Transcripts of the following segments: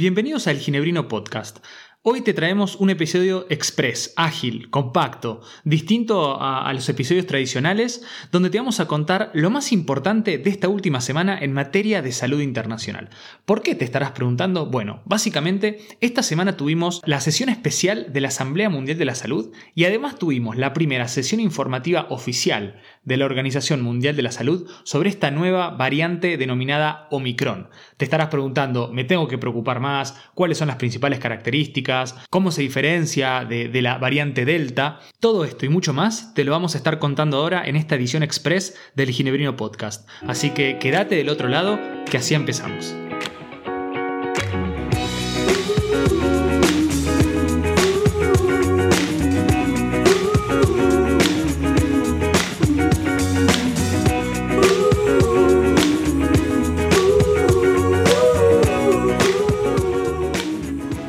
Bienvenidos al Ginebrino Podcast. Hoy te traemos un episodio express, ágil, compacto, distinto a, los episodios tradicionales, donde te vamos a contar lo más importante de esta última semana en materia de salud internacional. ¿Por qué te estarás preguntando? Bueno, básicamente esta semana tuvimos la sesión especial de la Asamblea Mundial de la Salud y además tuvimos la primera sesión informativa oficial de la Organización Mundial de la Salud sobre esta nueva variante denominada Omicron. Te estarás preguntando, ¿me tengo que preocupar más? ¿Cuáles son las principales características? Cómo se diferencia de, de la variante Delta. Todo esto y mucho más te lo vamos a estar contando ahora en esta edición express del Ginebrino Podcast. Así que quédate del otro lado, que así empezamos.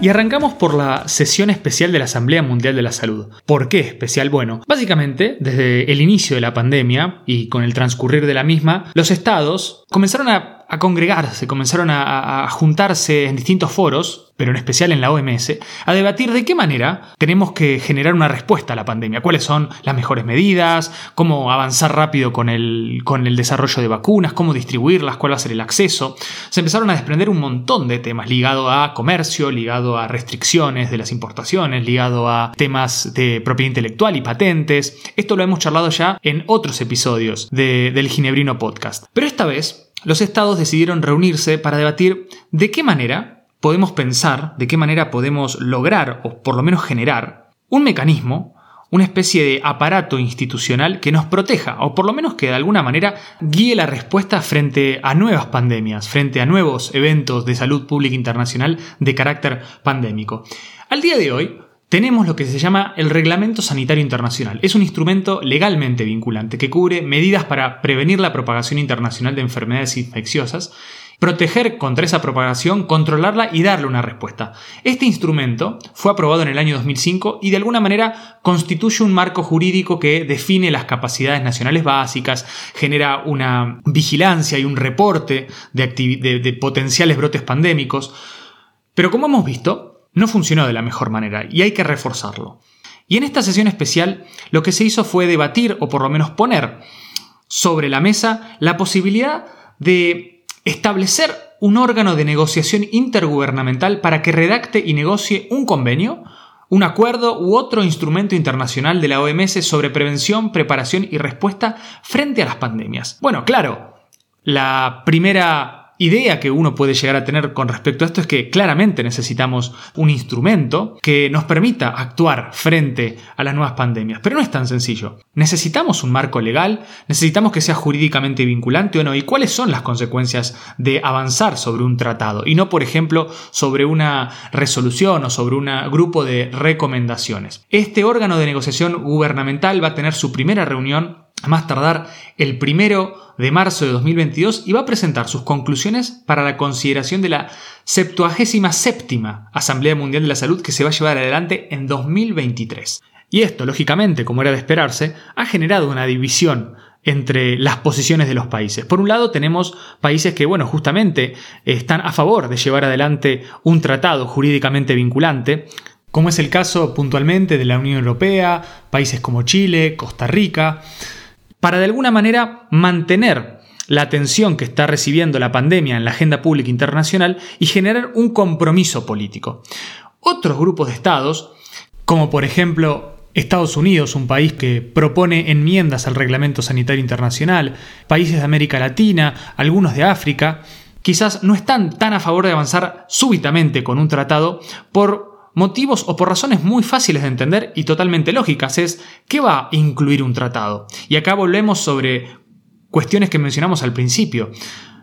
Y arrancamos por la sesión especial de la Asamblea Mundial de la Salud. ¿Por qué especial? Bueno, básicamente, desde el inicio de la pandemia y con el transcurrir de la misma, los estados comenzaron a a congregarse, comenzaron a, juntarse en distintos foros, pero en especial en la OMS, a debatir de qué manera tenemos que generar una respuesta a la pandemia, cuáles son las mejores medidas, cómo avanzar rápido con el, con el desarrollo de vacunas, cómo distribuirlas, cuál va a ser el acceso. Se empezaron a desprender un montón de temas ligado a comercio, ligado a restricciones de las importaciones, ligado a temas de propiedad intelectual y patentes. Esto lo hemos charlado ya en otros episodios del Ginebrino Podcast. Pero esta vez los estados decidieron reunirse para debatir de qué manera podemos pensar, de qué manera podemos lograr, o por lo menos generar, un mecanismo, una especie de aparato institucional que nos proteja, o por lo menos que de alguna manera guíe la respuesta frente a nuevas pandemias, frente a nuevos eventos de salud pública internacional de carácter pandémico. Al día de hoy, tenemos lo que se llama el Reglamento Sanitario Internacional. Es un instrumento legalmente vinculante que cubre medidas para prevenir la propagación internacional de enfermedades infecciosas, proteger contra esa propagación, controlarla y darle una respuesta. Este instrumento fue aprobado en el año 2005 y de alguna manera constituye un marco jurídico que define las capacidades nacionales básicas, genera una vigilancia y un reporte de, de potenciales brotes pandémicos. Pero como hemos visto, no funcionó de la mejor manera y hay que reforzarlo. Y en esta sesión especial lo que se hizo fue debatir o por lo menos poner sobre la mesa la posibilidad de establecer un órgano de negociación intergubernamental para que redacte y negocie un convenio, un acuerdo u otro instrumento internacional de la OMS sobre prevención, preparación y respuesta frente a las pandemias. Bueno, claro, la primera idea que uno puede llegar a tener con respecto a esto es que claramente necesitamos un instrumento que nos permita actuar frente a las nuevas pandemias, pero no es tan sencillo. Necesitamos un marco legal, necesitamos que sea jurídicamente vinculante o no, y cuáles son las consecuencias de avanzar sobre un tratado y no, por ejemplo, sobre una resolución o sobre un grupo de recomendaciones. Este órgano de negociación gubernamental va a tener su primera reunión a más tardar el primero de marzo de 2022 y va a presentar sus conclusiones para la consideración de la 77 Asamblea Mundial de la Salud que se va a llevar adelante en 2023. Y esto, lógicamente, como era de esperarse, ha generado una división entre las posiciones de los países. Por un lado tenemos países que, bueno, justamente están a favor de llevar adelante un tratado jurídicamente vinculante, como es el caso puntualmente de la Unión Europea, países como Chile, Costa Rica, para de alguna manera mantener la atención que está recibiendo la pandemia en la agenda pública internacional y generar un compromiso político. Otros grupos de estados, como por ejemplo Estados Unidos, un país que propone enmiendas al Reglamento Sanitario Internacional, países de América Latina, algunos de África, quizás no están tan a favor de avanzar súbitamente con un tratado por motivos o por razones muy fáciles de entender y totalmente lógicas es ¿qué va a incluir un tratado? Y acá volvemos sobre cuestiones que mencionamos al principio.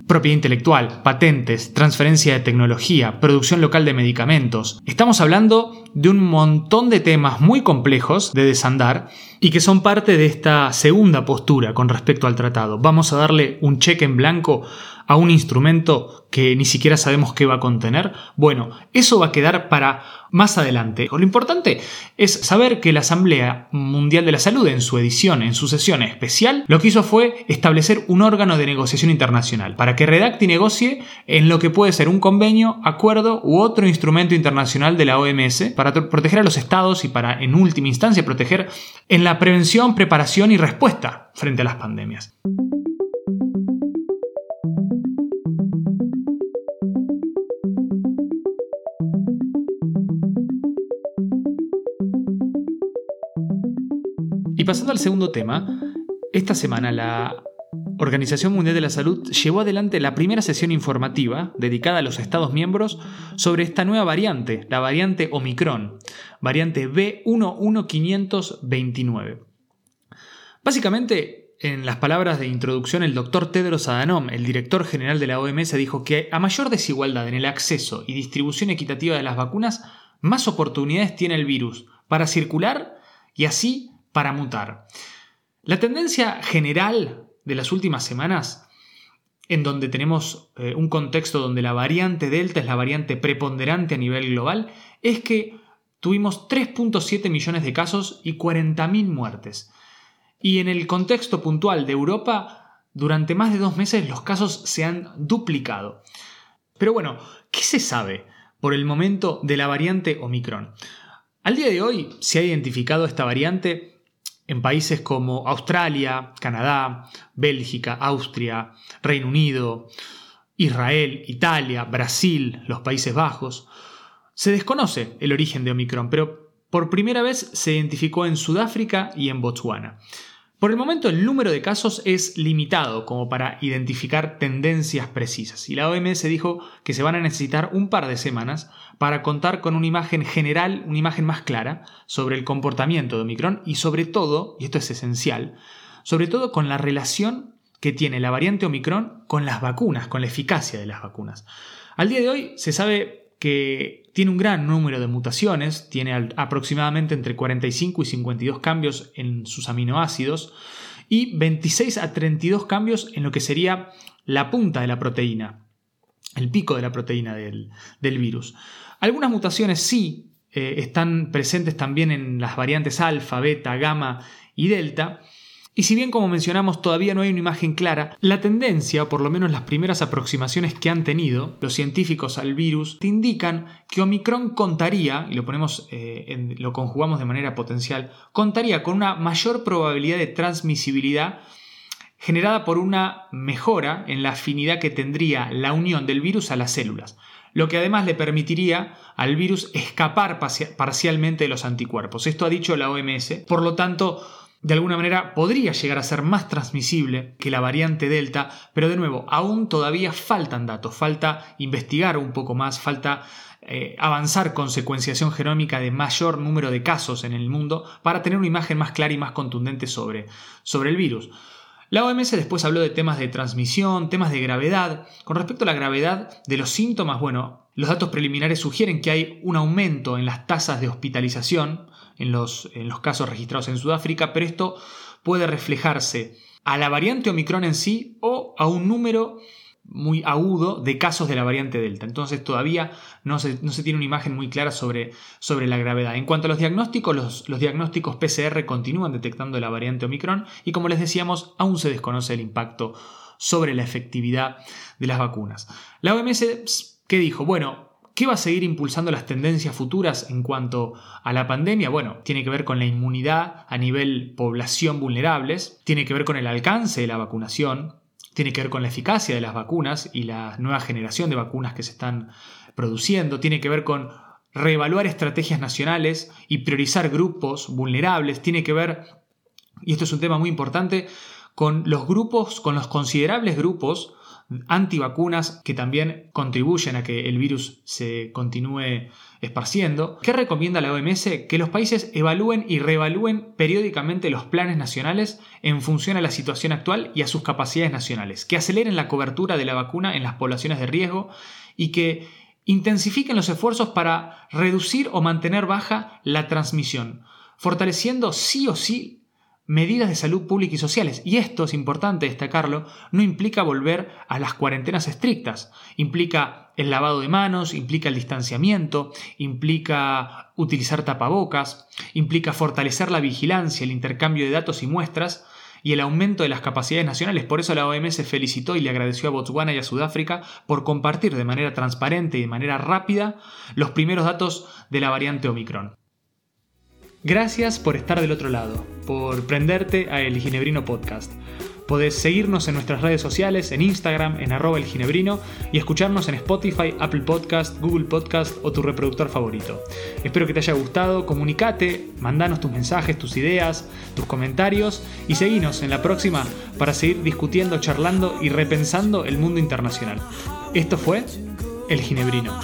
Propiedad intelectual, patentes, transferencia de tecnología, producción local de medicamentos. Estamos hablando de un montón de temas muy complejos de desandar y que son parte de esta segunda postura con respecto al tratado. Vamos a darle un cheque en blanco a un instrumento que ni siquiera sabemos qué va a contener? Bueno, eso va a quedar para más adelante. Lo importante es saber que la Asamblea Mundial de la Salud en su edición, en su sesión especial, lo que hizo fue establecer un órgano de negociación internacional para que redacte y negocie en lo que puede ser un convenio, acuerdo u otro instrumento internacional de la OMS para proteger a los estados y para, en última instancia, proteger en la prevención, preparación y respuesta frente a las pandemias. Pasando al segundo tema, esta semana la Organización Mundial de la Salud llevó adelante la primera sesión informativa dedicada a los Estados miembros sobre esta nueva variante, la variante Omicron, variante B11529. Básicamente, en las palabras de introducción, el doctor Tedros Adhanom, el director general de la OMS, dijo que a mayor desigualdad en el acceso y distribución equitativa de las vacunas, más oportunidades tiene el virus para circular y así para mutar. La tendencia general de las últimas semanas, en donde tenemos eh, un contexto donde la variante Delta es la variante preponderante a nivel global, es que tuvimos 3.7 millones de casos y 40.000 muertes. Y en el contexto puntual de Europa, durante más de dos meses los casos se han duplicado. Pero bueno, ¿qué se sabe por el momento de la variante Omicron? Al día de hoy se ha identificado esta variante en países como Australia, Canadá, Bélgica, Austria, Reino Unido, Israel, Italia, Brasil, los Países Bajos. Se desconoce el origen de Omicron, pero por primera vez se identificó en Sudáfrica y en Botswana. Por el momento el número de casos es limitado como para identificar tendencias precisas y la OMS dijo que se van a necesitar un par de semanas para contar con una imagen general, una imagen más clara sobre el comportamiento de Omicron y sobre todo, y esto es esencial, sobre todo con la relación que tiene la variante Omicron con las vacunas, con la eficacia de las vacunas. Al día de hoy se sabe que tiene un gran número de mutaciones, tiene aproximadamente entre 45 y 52 cambios en sus aminoácidos y 26 a 32 cambios en lo que sería la punta de la proteína, el pico de la proteína del, virus. Algunas mutaciones sí eh, están presentes también en las variantes alfa, beta, gamma y delta, y si bien como mencionamos todavía no hay una imagen clara, la tendencia, o por lo menos las primeras aproximaciones que han tenido los científicos al virus, te indican que Omicron contaría, y lo ponemos, eh, lo conjugamos de manera potencial, contaría con una mayor probabilidad de transmisibilidad generada por una mejora en la afinidad que tendría la unión del virus a las células, lo que además le permitiría al virus escapar parcialmente de los anticuerpos. Esto ha dicho la OMS, por lo tanto, de alguna manera podría llegar a ser más transmisible que la variante Delta, pero de nuevo, aún todavía faltan datos, falta investigar un poco más, falta eh, avanzar con secuenciación genómica de mayor número de casos en el mundo para tener una imagen más clara y más contundente sobre, sobre el virus. La OMS después habló de temas de transmisión, temas de gravedad. Con respecto a la gravedad de los síntomas, bueno, los datos preliminares sugieren que hay un aumento en las tasas de hospitalización en los, en los casos registrados en Sudáfrica, pero esto puede reflejarse a la variante Omicron en sí o a un número muy agudo de casos de la variante Delta. Entonces todavía no se, no se tiene una imagen muy clara sobre, sobre, la gravedad. En cuanto a los diagnósticos, los, los, diagnósticos PCR continúan detectando la variante Omicron y como les decíamos, aún se desconoce el impacto sobre la efectividad de las vacunas. La OMS, ¿qué dijo? Bueno, ¿Qué va a seguir impulsando las tendencias futuras en cuanto a la pandemia? Bueno, tiene que ver con la inmunidad a nivel población vulnerables, tiene que ver con el alcance de la vacunación, tiene que ver con la eficacia de las vacunas y la nueva generación de vacunas que se están produciendo, tiene que ver con reevaluar estrategias nacionales y priorizar grupos vulnerables, tiene que ver, y esto es un tema muy importante, con los grupos, con los considerables grupos antivacunas que también contribuyen a que el virus se continúe esparciendo. ¿Qué recomienda la OMS? Que los países evalúen y reevalúen periódicamente los planes nacionales en función a la situación actual y a sus capacidades nacionales, que aceleren la cobertura de la vacuna en las poblaciones de riesgo y que intensifiquen los esfuerzos para reducir o mantener baja la transmisión, fortaleciendo sí o sí medidas de salud pública y sociales. Y esto, es importante destacarlo, no implica volver a las cuarentenas estrictas. Implica el lavado de manos, implica el distanciamiento, implica utilizar tapabocas, implica fortalecer la vigilancia, el intercambio de datos y muestras, y el aumento de las capacidades nacionales. Por eso la OMS felicitó y le agradeció a Botswana y a Sudáfrica por compartir de manera transparente y de manera rápida los primeros datos de la variante Omicron. Gracias por estar del otro lado, por prenderte a El Ginebrino Podcast. Podés seguirnos en nuestras redes sociales, en Instagram, en arroba elginebrino y escucharnos en Spotify, Apple Podcast, Google Podcast o tu reproductor favorito. Espero que te haya gustado, comunicate, mandanos tus mensajes, tus ideas, tus comentarios y seguinos en la próxima para seguir discutiendo, charlando y repensando el mundo internacional. Esto fue El Ginebrino.